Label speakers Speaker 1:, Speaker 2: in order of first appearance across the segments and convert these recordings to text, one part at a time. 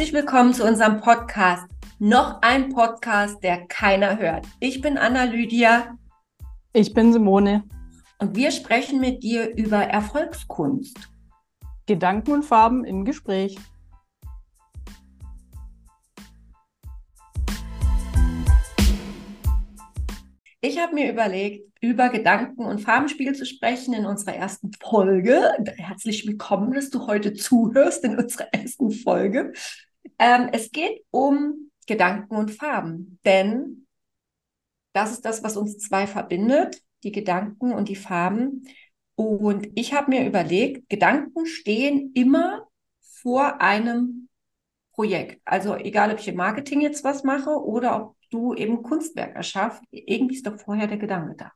Speaker 1: Herzlich willkommen zu unserem Podcast. Noch ein Podcast, der keiner hört. Ich bin Anna Lydia.
Speaker 2: Ich bin Simone.
Speaker 1: Und wir sprechen mit dir über Erfolgskunst.
Speaker 2: Gedanken und Farben im Gespräch.
Speaker 1: Ich habe mir überlegt, über Gedanken- und Farbenspiel zu sprechen in unserer ersten Folge. Herzlich willkommen, dass du heute zuhörst in unserer ersten Folge. Ähm, es geht um Gedanken und Farben, denn das ist das, was uns zwei verbindet, die Gedanken und die Farben. Und ich habe mir überlegt, Gedanken stehen immer vor einem Projekt. Also egal, ob ich im Marketing jetzt was mache oder ob du eben Kunstwerk erschaffst, irgendwie ist doch vorher der Gedanke da.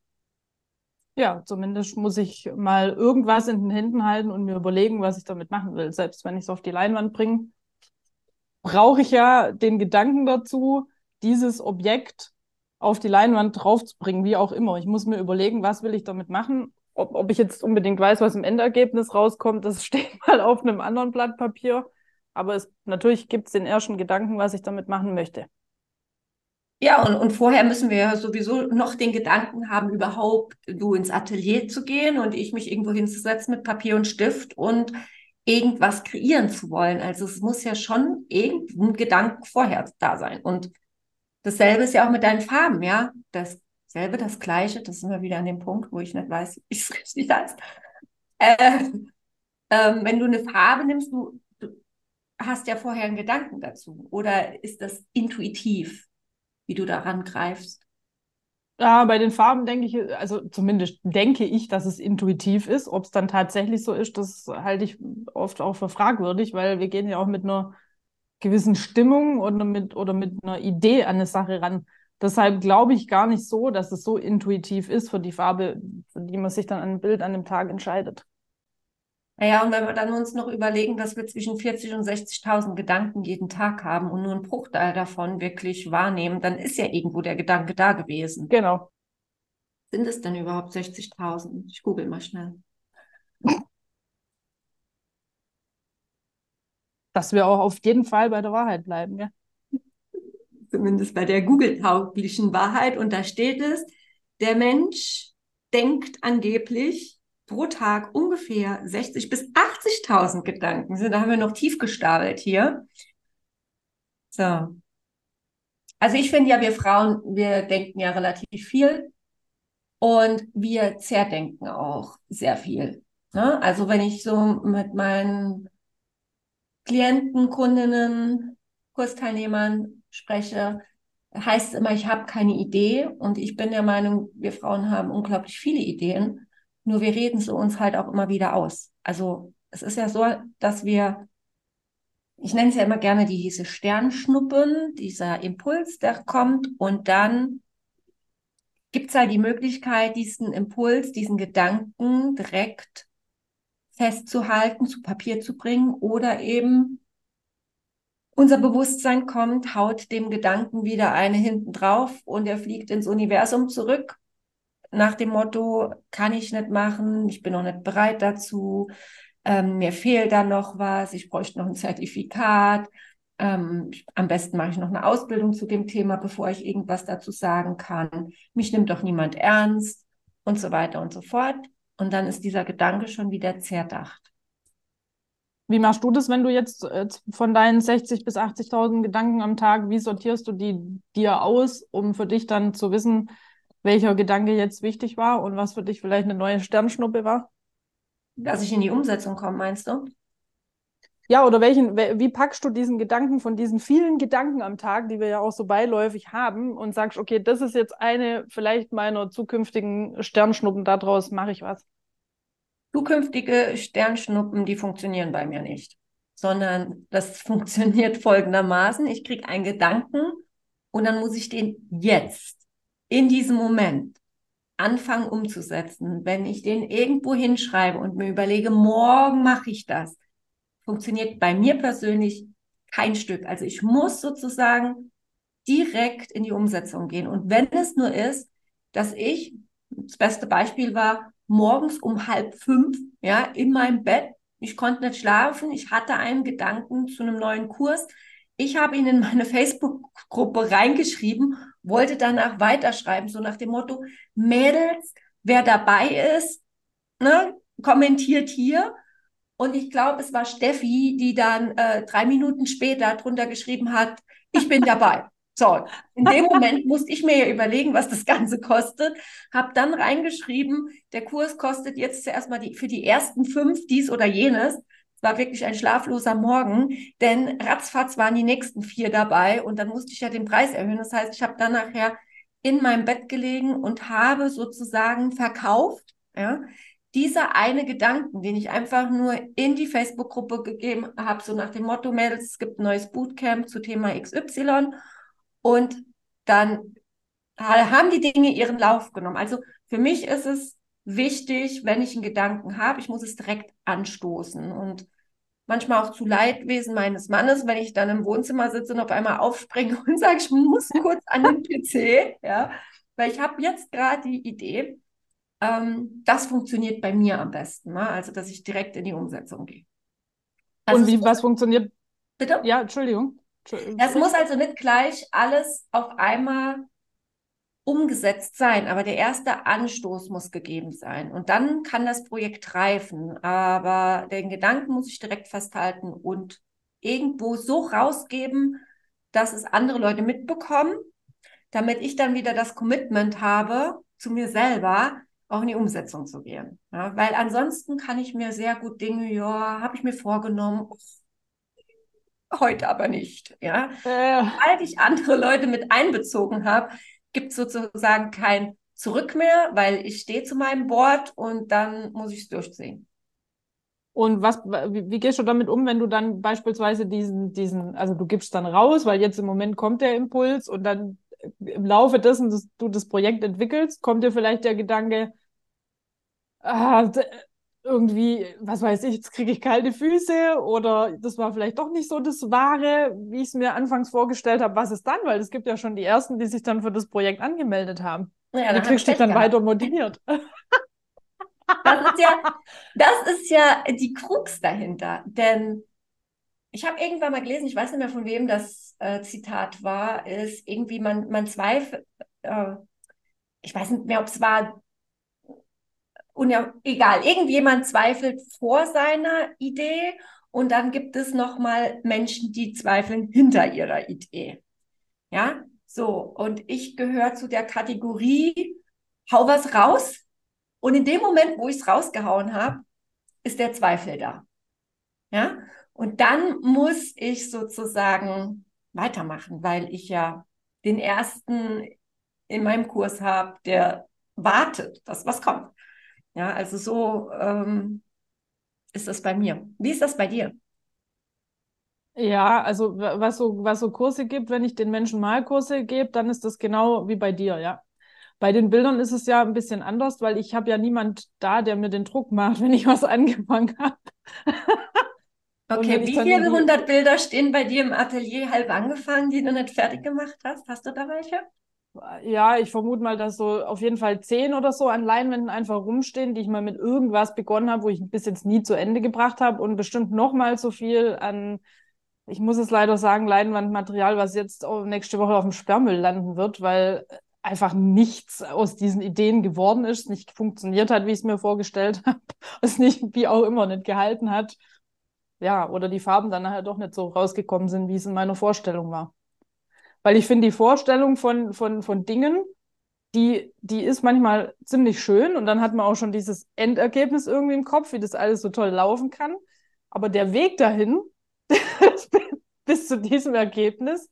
Speaker 2: Ja, zumindest muss ich mal irgendwas in den Händen halten und mir überlegen, was ich damit machen will. Selbst wenn ich es auf die Leinwand bringe, brauche ich ja den Gedanken dazu, dieses Objekt auf die Leinwand draufzubringen, wie auch immer. Ich muss mir überlegen, was will ich damit machen. Ob, ob ich jetzt unbedingt weiß, was im Endergebnis rauskommt, das steht mal auf einem anderen Blatt Papier. Aber es, natürlich gibt es den ersten Gedanken, was ich damit machen möchte.
Speaker 1: Ja, und, und vorher müssen wir ja sowieso noch den Gedanken haben, überhaupt du ins Atelier zu gehen und ich mich irgendwo hinzusetzen mit Papier und Stift und irgendwas kreieren zu wollen. Also es muss ja schon irgendein Gedanken vorher da sein. Und dasselbe ist ja auch mit deinen Farben, ja. Dasselbe, das Gleiche, das sind wir wieder an dem Punkt, wo ich nicht weiß, wie es richtig heißt. Äh, äh, wenn du eine Farbe nimmst, du, du hast ja vorher einen Gedanken dazu. Oder ist das intuitiv? wie du daran greifst?
Speaker 2: Ja, bei den Farben denke ich, also zumindest denke ich, dass es intuitiv ist. Ob es dann tatsächlich so ist, das halte ich oft auch für fragwürdig, weil wir gehen ja auch mit einer gewissen Stimmung oder mit, oder mit einer Idee an eine Sache ran. Deshalb glaube ich gar nicht so, dass es so intuitiv ist für die Farbe, für die man sich dann an ein Bild an dem Tag entscheidet.
Speaker 1: Naja, und wenn wir dann uns noch überlegen, dass wir zwischen 40 und 60.000 Gedanken jeden Tag haben und nur einen Bruchteil davon wirklich wahrnehmen, dann ist ja irgendwo der Gedanke da gewesen.
Speaker 2: Genau.
Speaker 1: Sind es denn überhaupt 60.000? Ich google mal schnell.
Speaker 2: Dass wir auch auf jeden Fall bei der Wahrheit bleiben, ja.
Speaker 1: Zumindest bei der Google-tauglichen Wahrheit. Und da steht es, der Mensch denkt angeblich pro Tag ungefähr 60 bis 80.000 Gedanken sind. Da haben wir noch tief gestapelt hier. So. Also ich finde ja, wir Frauen, wir denken ja relativ viel und wir zerdenken auch sehr viel. Ne? Also wenn ich so mit meinen Klienten, Kundinnen, Kursteilnehmern spreche, heißt es immer, ich habe keine Idee und ich bin der Meinung, wir Frauen haben unglaublich viele Ideen. Nur wir reden sie uns halt auch immer wieder aus. Also es ist ja so, dass wir, ich nenne es ja immer gerne die, diese Sternschnuppen, dieser Impuls, der kommt und dann gibt es halt die Möglichkeit, diesen Impuls, diesen Gedanken direkt festzuhalten, zu Papier zu bringen oder eben unser Bewusstsein kommt, haut dem Gedanken wieder eine hinten drauf und er fliegt ins Universum zurück nach dem Motto, kann ich nicht machen, ich bin noch nicht bereit dazu, ähm, mir fehlt da noch was, ich bräuchte noch ein Zertifikat, ähm, am besten mache ich noch eine Ausbildung zu dem Thema, bevor ich irgendwas dazu sagen kann. Mich nimmt doch niemand ernst und so weiter und so fort. Und dann ist dieser Gedanke schon wieder zerdacht.
Speaker 2: Wie machst du das, wenn du jetzt äh, von deinen 60.000 bis 80.000 Gedanken am Tag, wie sortierst du die dir aus, um für dich dann zu wissen, welcher Gedanke jetzt wichtig war und was für dich vielleicht eine neue Sternschnuppe war?
Speaker 1: Dass ich in die Umsetzung komme, meinst du?
Speaker 2: Ja, oder welchen, wie packst du diesen Gedanken von diesen vielen Gedanken am Tag, die wir ja auch so beiläufig haben, und sagst, okay, das ist jetzt eine vielleicht meiner zukünftigen Sternschnuppen, daraus mache ich was?
Speaker 1: Zukünftige Sternschnuppen, die funktionieren bei mir nicht, sondern das funktioniert folgendermaßen. Ich kriege einen Gedanken und dann muss ich den jetzt in diesem Moment anfangen umzusetzen, wenn ich den irgendwo hinschreibe und mir überlege, morgen mache ich das, funktioniert bei mir persönlich kein Stück. Also ich muss sozusagen direkt in die Umsetzung gehen. Und wenn es nur ist, dass ich, das beste Beispiel war, morgens um halb fünf, ja, in meinem Bett, ich konnte nicht schlafen, ich hatte einen Gedanken zu einem neuen Kurs, ich habe ihn in meine Facebook-Gruppe reingeschrieben, wollte danach weiterschreiben, so nach dem Motto, Mädels, wer dabei ist, ne, kommentiert hier. Und ich glaube, es war Steffi, die dann äh, drei Minuten später drunter geschrieben hat, ich bin dabei. So, in dem Moment musste ich mir ja überlegen, was das Ganze kostet. Habe dann reingeschrieben, der Kurs kostet jetzt zuerst mal die, für die ersten fünf dies oder jenes. War wirklich ein schlafloser Morgen, denn ratzfatz waren die nächsten vier dabei und dann musste ich ja den Preis erhöhen. Das heißt, ich habe dann nachher in meinem Bett gelegen und habe sozusagen verkauft, ja, dieser eine Gedanken, den ich einfach nur in die Facebook-Gruppe gegeben habe, so nach dem Motto, Mädels, es gibt ein neues Bootcamp zu Thema XY und dann haben die Dinge ihren Lauf genommen. Also für mich ist es wichtig, wenn ich einen Gedanken habe, ich muss es direkt anstoßen und manchmal auch zu Leidwesen meines Mannes, wenn ich dann im Wohnzimmer sitze und auf einmal aufspringe und sage, ich muss kurz an den PC, ja, weil ich habe jetzt gerade die Idee, ähm, das funktioniert bei mir am besten, ne? also dass ich direkt in die Umsetzung gehe.
Speaker 2: Also und wie, was funktioniert?
Speaker 1: Bitte?
Speaker 2: Ja, Entschuldigung.
Speaker 1: Das muss also nicht gleich alles auf einmal umgesetzt sein, aber der erste Anstoß muss gegeben sein. Und dann kann das Projekt reifen. Aber den Gedanken muss ich direkt festhalten und irgendwo so rausgeben, dass es andere Leute mitbekommen, damit ich dann wieder das Commitment habe, zu mir selber auch in die Umsetzung zu gehen. Ja, weil ansonsten kann ich mir sehr gut Dinge, ja, habe ich mir vorgenommen, heute aber nicht. Ja? Äh. Weil ich andere Leute mit einbezogen habe, gibt sozusagen kein Zurück mehr, weil ich stehe zu meinem Board und dann muss ich es durchziehen.
Speaker 2: Und was, wie, wie, gehst du damit um, wenn du dann beispielsweise diesen, diesen, also du gibst dann raus, weil jetzt im Moment kommt der Impuls und dann im Laufe dessen, dass du das Projekt entwickelst, kommt dir vielleicht der Gedanke, ah, irgendwie, was weiß ich, jetzt kriege ich kalte Füße oder das war vielleicht doch nicht so das Wahre, wie ich es mir anfangs vorgestellt habe. Was ist dann? Weil es gibt ja schon die ersten, die sich dann für das Projekt angemeldet haben. Ja, wie kriegst du dich dann gehabt. weiter motiviert?
Speaker 1: Das ist ja, das ist ja die Krux dahinter. Denn ich habe irgendwann mal gelesen, ich weiß nicht mehr von wem das äh, Zitat war, ist irgendwie, man, man zweifelt, äh, ich weiß nicht mehr, ob es war und ja, egal, irgendjemand zweifelt vor seiner Idee und dann gibt es nochmal Menschen, die zweifeln hinter ihrer Idee. Ja, so. Und ich gehöre zu der Kategorie, hau was raus. Und in dem Moment, wo ich es rausgehauen habe, ist der Zweifel da. Ja, und dann muss ich sozusagen weitermachen, weil ich ja den ersten in meinem Kurs habe, der wartet, dass was kommt. Ja, also so ähm, ist das bei mir. Wie ist das bei dir?
Speaker 2: Ja, also was so, was so Kurse gibt, wenn ich den Menschen mal Kurse gebe, dann ist das genau wie bei dir, ja. Bei den Bildern ist es ja ein bisschen anders, weil ich habe ja niemand da, der mir den Druck macht, wenn ich was angefangen habe.
Speaker 1: okay, wie viele hundert Bilder stehen bei dir im Atelier halb angefangen, die du nicht fertig gemacht hast? Hast du da welche?
Speaker 2: Ja, ich vermute mal, dass so auf jeden Fall zehn oder so an Leinwänden einfach rumstehen, die ich mal mit irgendwas begonnen habe, wo ich bis jetzt nie zu Ende gebracht habe und bestimmt noch mal so viel an, ich muss es leider sagen, Leinwandmaterial, was jetzt nächste Woche auf dem Sperrmüll landen wird, weil einfach nichts aus diesen Ideen geworden ist, nicht funktioniert hat, wie ich es mir vorgestellt habe, es nicht, wie auch immer, nicht gehalten hat. Ja, oder die Farben dann nachher doch nicht so rausgekommen sind, wie es in meiner Vorstellung war. Weil ich finde, die Vorstellung von, von, von Dingen, die, die ist manchmal ziemlich schön und dann hat man auch schon dieses Endergebnis irgendwie im Kopf, wie das alles so toll laufen kann. Aber der Weg dahin, bis zu diesem Ergebnis,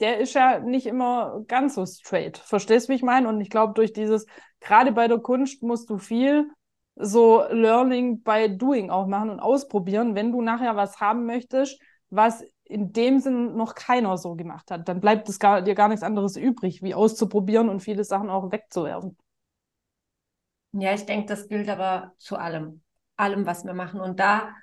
Speaker 2: der ist ja nicht immer ganz so straight. Verstehst du, wie ich meine? Und ich glaube, durch dieses, gerade bei der Kunst musst du viel so Learning by Doing auch machen und ausprobieren, wenn du nachher was haben möchtest, was in dem Sinn noch keiner so gemacht hat. Dann bleibt es gar, dir gar nichts anderes übrig, wie auszuprobieren und viele Sachen auch wegzuwerfen.
Speaker 1: Ja, ich denke, das gilt aber zu allem, allem, was wir machen. Und da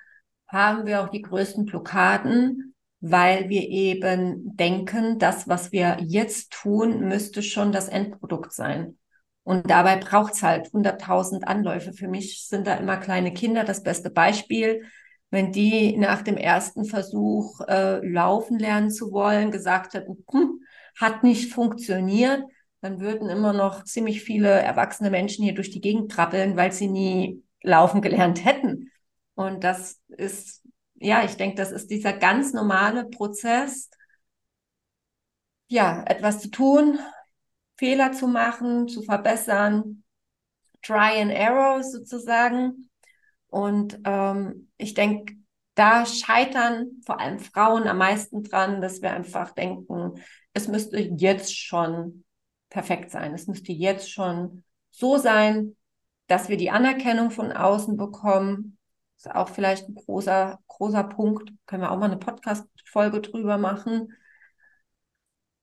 Speaker 1: haben wir auch die größten Blockaden, weil wir eben denken, das, was wir jetzt tun, müsste schon das Endprodukt sein. Und dabei braucht es halt 100.000 Anläufe. Für mich sind da immer kleine Kinder das beste Beispiel wenn die nach dem ersten Versuch äh, laufen lernen zu wollen, gesagt hätten, hm, hat nicht funktioniert, dann würden immer noch ziemlich viele erwachsene Menschen hier durch die Gegend trappeln, weil sie nie laufen gelernt hätten. Und das ist, ja, ich denke, das ist dieser ganz normale Prozess, ja, etwas zu tun, Fehler zu machen, zu verbessern, Try and Error sozusagen. Und ähm, ich denke, da scheitern vor allem Frauen am meisten dran, dass wir einfach denken, es müsste jetzt schon perfekt sein. Es müsste jetzt schon so sein, dass wir die Anerkennung von außen bekommen. Das ist auch vielleicht ein großer, großer Punkt. Können wir auch mal eine Podcast-Folge drüber machen.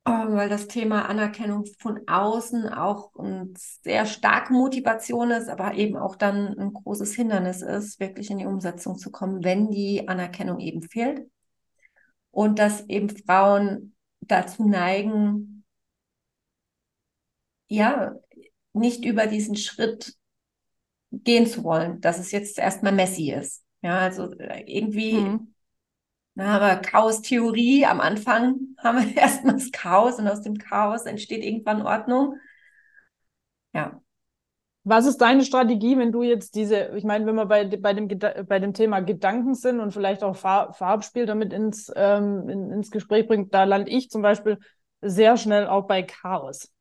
Speaker 1: Ähm, weil das Thema Anerkennung von außen auch eine sehr starke Motivation ist, aber eben auch dann ein großes Hindernis ist, wirklich in die Umsetzung zu kommen, wenn die Anerkennung eben fehlt. Und dass eben Frauen dazu neigen, ja, nicht über diesen Schritt gehen zu wollen, dass es jetzt erstmal messy ist. Ja, also äh, irgendwie mhm. Na, aber Chaos-Theorie, am Anfang haben wir erstmal das Chaos und aus dem Chaos entsteht irgendwann Ordnung. Ja.
Speaker 2: Was ist deine Strategie, wenn du jetzt diese, ich meine, wenn wir bei, bei, dem, bei dem Thema Gedanken sind und vielleicht auch Farb, Farbspiel damit ins, ähm, in, ins Gespräch bringt, da lande ich zum Beispiel sehr schnell auch bei Chaos.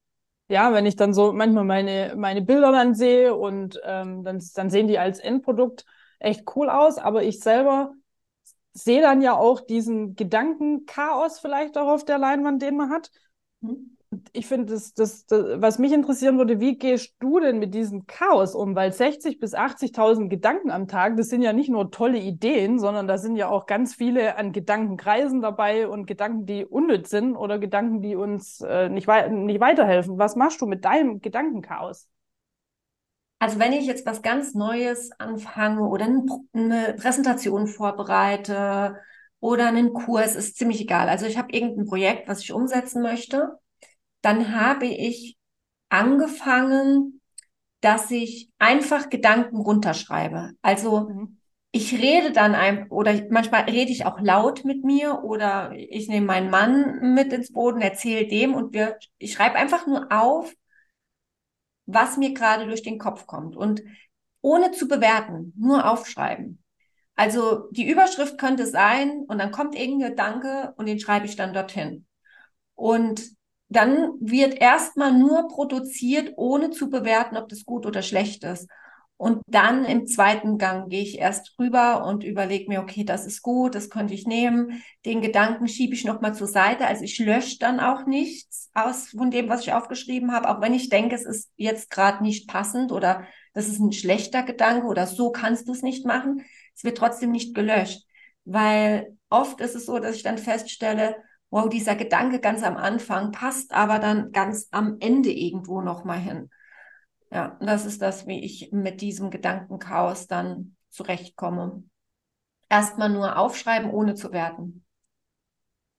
Speaker 2: Ja, wenn ich dann so manchmal meine, meine Bilder dann sehe und ähm, dann, dann sehen die als Endprodukt echt cool aus, aber ich selber sehe dann ja auch diesen Gedankenchaos vielleicht auch auf der Leinwand, den man hat. Mhm. Ich finde, das, das, das, was mich interessieren würde, wie gehst du denn mit diesem Chaos um? Weil 60.000 bis 80.000 Gedanken am Tag, das sind ja nicht nur tolle Ideen, sondern da sind ja auch ganz viele an Gedankenkreisen dabei und Gedanken, die unnütz sind oder Gedanken, die uns äh, nicht, wei nicht weiterhelfen. Was machst du mit deinem Gedankenchaos?
Speaker 1: Also wenn ich jetzt was ganz Neues anfange oder eine Präsentation vorbereite oder einen Kurs, ist ziemlich egal. Also ich habe irgendein Projekt, was ich umsetzen möchte, dann habe ich angefangen, dass ich einfach Gedanken runterschreibe. Also mhm. ich rede dann ein, oder manchmal rede ich auch laut mit mir oder ich nehme meinen Mann mit ins Boden, erzähle dem und wir, ich schreibe einfach nur auf, was mir gerade durch den Kopf kommt und ohne zu bewerten, nur aufschreiben. Also die Überschrift könnte sein und dann kommt irgendein Gedanke und den schreibe ich dann dorthin. Und dann wird erstmal nur produziert, ohne zu bewerten, ob das gut oder schlecht ist. Und dann im zweiten Gang gehe ich erst rüber und überlege mir, okay, das ist gut, das könnte ich nehmen. Den Gedanken schiebe ich nochmal zur Seite. Also ich lösche dann auch nichts aus von dem, was ich aufgeschrieben habe, auch wenn ich denke, es ist jetzt gerade nicht passend oder das ist ein schlechter Gedanke oder so kannst du es nicht machen. Es wird trotzdem nicht gelöscht, weil oft ist es so, dass ich dann feststelle, wow, dieser Gedanke ganz am Anfang passt aber dann ganz am Ende irgendwo nochmal hin. Ja, das ist das, wie ich mit diesem Gedankenchaos dann zurechtkomme. Erstmal nur aufschreiben, ohne zu werten.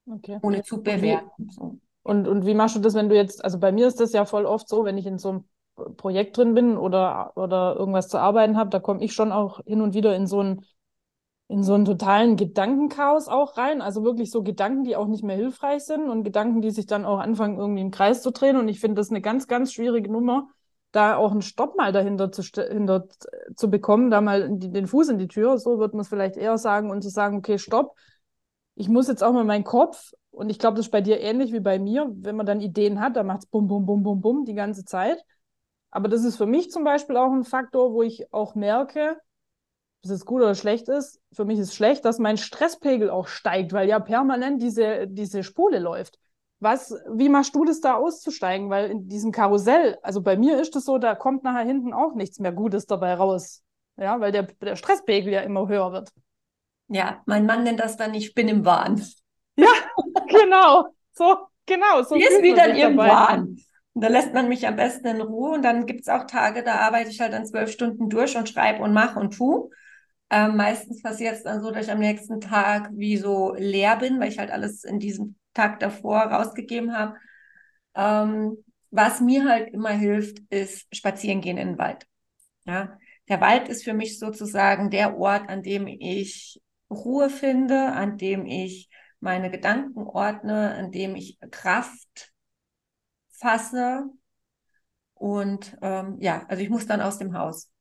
Speaker 2: Okay.
Speaker 1: Ohne zu bewerten. So.
Speaker 2: Und, und wie machst du das, wenn du jetzt, also bei mir ist das ja voll oft so, wenn ich in so einem Projekt drin bin oder, oder irgendwas zu arbeiten habe, da komme ich schon auch hin und wieder in so einen, in so einen totalen Gedankenchaos auch rein. Also wirklich so Gedanken, die auch nicht mehr hilfreich sind und Gedanken, die sich dann auch anfangen, irgendwie im Kreis zu drehen. Und ich finde das eine ganz, ganz schwierige Nummer, da auch einen Stopp mal dahinter zu, hinter, zu bekommen, da mal die, den Fuß in die Tür, so wird man es vielleicht eher sagen, und zu sagen, okay, stopp, ich muss jetzt auch mal meinen Kopf, und ich glaube, das ist bei dir ähnlich wie bei mir, wenn man dann Ideen hat, dann macht es bum, bum, bum, bum, bum die ganze Zeit. Aber das ist für mich zum Beispiel auch ein Faktor, wo ich auch merke, ob es gut oder schlecht ist. Für mich ist schlecht, dass mein Stresspegel auch steigt, weil ja permanent diese, diese Spule läuft. Was, wie machst du das da auszusteigen? Weil in diesem Karussell, also bei mir ist es so, da kommt nachher hinten auch nichts mehr Gutes dabei raus. Ja, weil der, der Stresspegel ja immer höher wird.
Speaker 1: Ja, mein Mann nennt das dann, ich bin im Wahn.
Speaker 2: Ja, genau. So, genau. So
Speaker 1: Hier ist wieder im Wahn. Und da lässt man mich am besten in Ruhe. Und dann gibt es auch Tage, da arbeite ich halt dann zwölf Stunden durch und schreibe und mache und tu. Ähm, meistens passiert es dann so, dass ich am nächsten Tag wie so leer bin, weil ich halt alles in diesem Tag davor rausgegeben habe. Ähm, was mir halt immer hilft, ist spazieren gehen in den Wald. Ja, der Wald ist für mich sozusagen der Ort, an dem ich Ruhe finde, an dem ich meine Gedanken ordne, an dem ich Kraft fasse. Und ähm, ja, also ich muss dann aus dem Haus.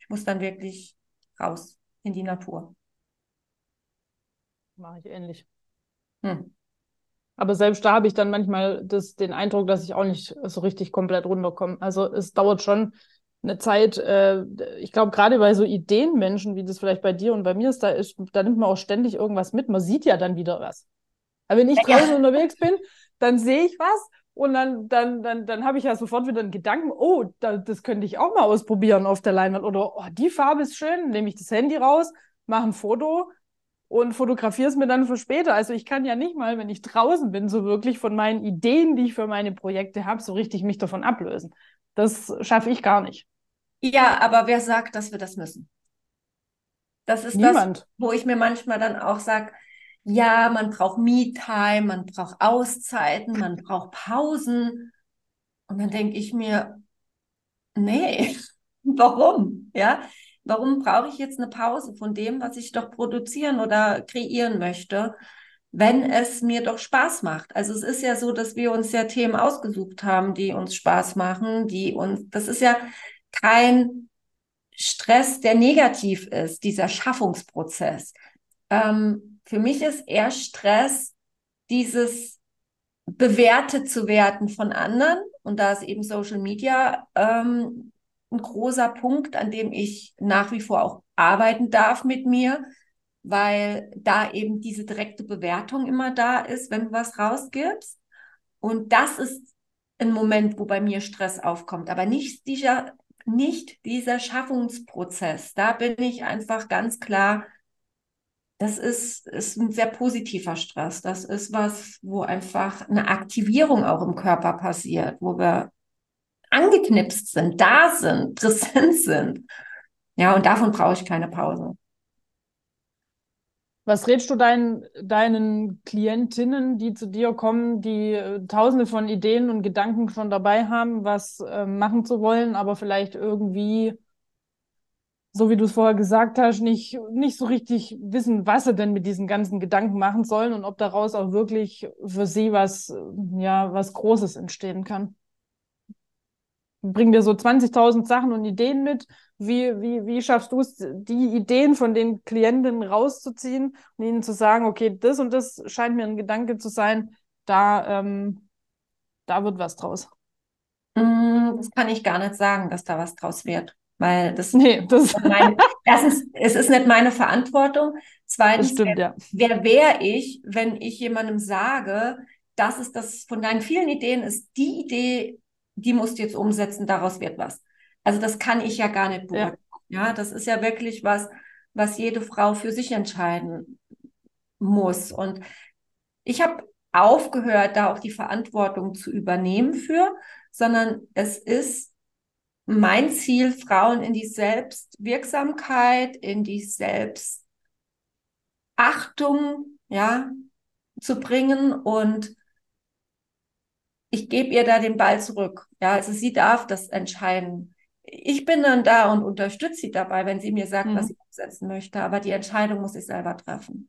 Speaker 1: Ich muss dann wirklich raus in die Natur.
Speaker 2: Mache ich ähnlich. Hm. Aber selbst da habe ich dann manchmal das, den Eindruck, dass ich auch nicht so richtig komplett runterkomme. Also es dauert schon eine Zeit, äh, ich glaube, gerade bei so Ideenmenschen, wie das vielleicht bei dir und bei mir ist, da ist, da nimmt man auch ständig irgendwas mit. Man sieht ja dann wieder was. Aber wenn ich draußen ja. unterwegs bin, dann sehe ich was und dann, dann, dann, dann habe ich ja sofort wieder einen Gedanken, oh, da, das könnte ich auch mal ausprobieren auf der Leinwand. Oder oh, die Farbe ist schön, nehme ich das Handy raus, mache ein Foto und fotografiere es mir dann für später. Also ich kann ja nicht mal, wenn ich draußen bin, so wirklich von meinen Ideen, die ich für meine Projekte habe, so richtig mich davon ablösen. Das schaffe ich gar nicht.
Speaker 1: Ja, aber wer sagt, dass wir das müssen? Das ist Niemand. das, wo ich mir manchmal dann auch sage, ja, man braucht Me-Time, man braucht Auszeiten, man braucht Pausen. Und dann denke ich mir, nee, warum? Ja, Warum brauche ich jetzt eine Pause von dem, was ich doch produzieren oder kreieren möchte, wenn es mir doch Spaß macht? Also es ist ja so, dass wir uns ja Themen ausgesucht haben, die uns Spaß machen, die uns, das ist ja kein Stress, der negativ ist, dieser Schaffungsprozess. Ähm, für mich ist eher Stress dieses bewertet zu werden von anderen. Und da ist eben Social Media ähm, ein großer Punkt, an dem ich nach wie vor auch arbeiten darf mit mir, weil da eben diese direkte Bewertung immer da ist, wenn du was rausgibst. Und das ist ein Moment, wo bei mir Stress aufkommt, aber nicht dieser, nicht dieser Schaffungsprozess. Da bin ich einfach ganz klar, das ist, ist ein sehr positiver Stress. Das ist was, wo einfach eine Aktivierung auch im Körper passiert, wo wir angeknipst sind, da sind, präsent sind. Ja, und davon brauche ich keine Pause.
Speaker 2: Was rätst du deinen, deinen Klientinnen, die zu dir kommen, die äh, tausende von Ideen und Gedanken schon dabei haben, was äh, machen zu wollen, aber vielleicht irgendwie, so wie du es vorher gesagt hast, nicht, nicht so richtig wissen, was sie denn mit diesen ganzen Gedanken machen sollen und ob daraus auch wirklich für sie was, ja, was Großes entstehen kann? Bringen dir so 20.000 Sachen und Ideen mit. Wie, wie, wie schaffst du es, die Ideen von den Klienten rauszuziehen und ihnen zu sagen, okay, das und das scheint mir ein Gedanke zu sein, da, ähm, da wird was draus?
Speaker 1: Mm, das kann ich gar nicht sagen, dass da was draus wird. Weil das, nee, das meine, erstens, es ist nicht meine Verantwortung. Zweitens, stimmt, wer, ja. wer wäre ich, wenn ich jemandem sage, das ist das von deinen vielen Ideen ist die Idee, die musst du jetzt umsetzen, daraus wird was. Also das kann ich ja gar nicht beurteilen. Ja. ja, das ist ja wirklich was, was jede Frau für sich entscheiden muss. Und ich habe aufgehört, da auch die Verantwortung zu übernehmen für, sondern es ist mein Ziel, Frauen in die Selbstwirksamkeit, in die Selbstachtung, ja, zu bringen und ich gebe ihr da den Ball zurück. Ja, also sie darf das entscheiden. Ich bin dann da und unterstütze sie dabei, wenn sie mir sagt, mhm. was sie umsetzen möchte. Aber die Entscheidung muss ich selber treffen.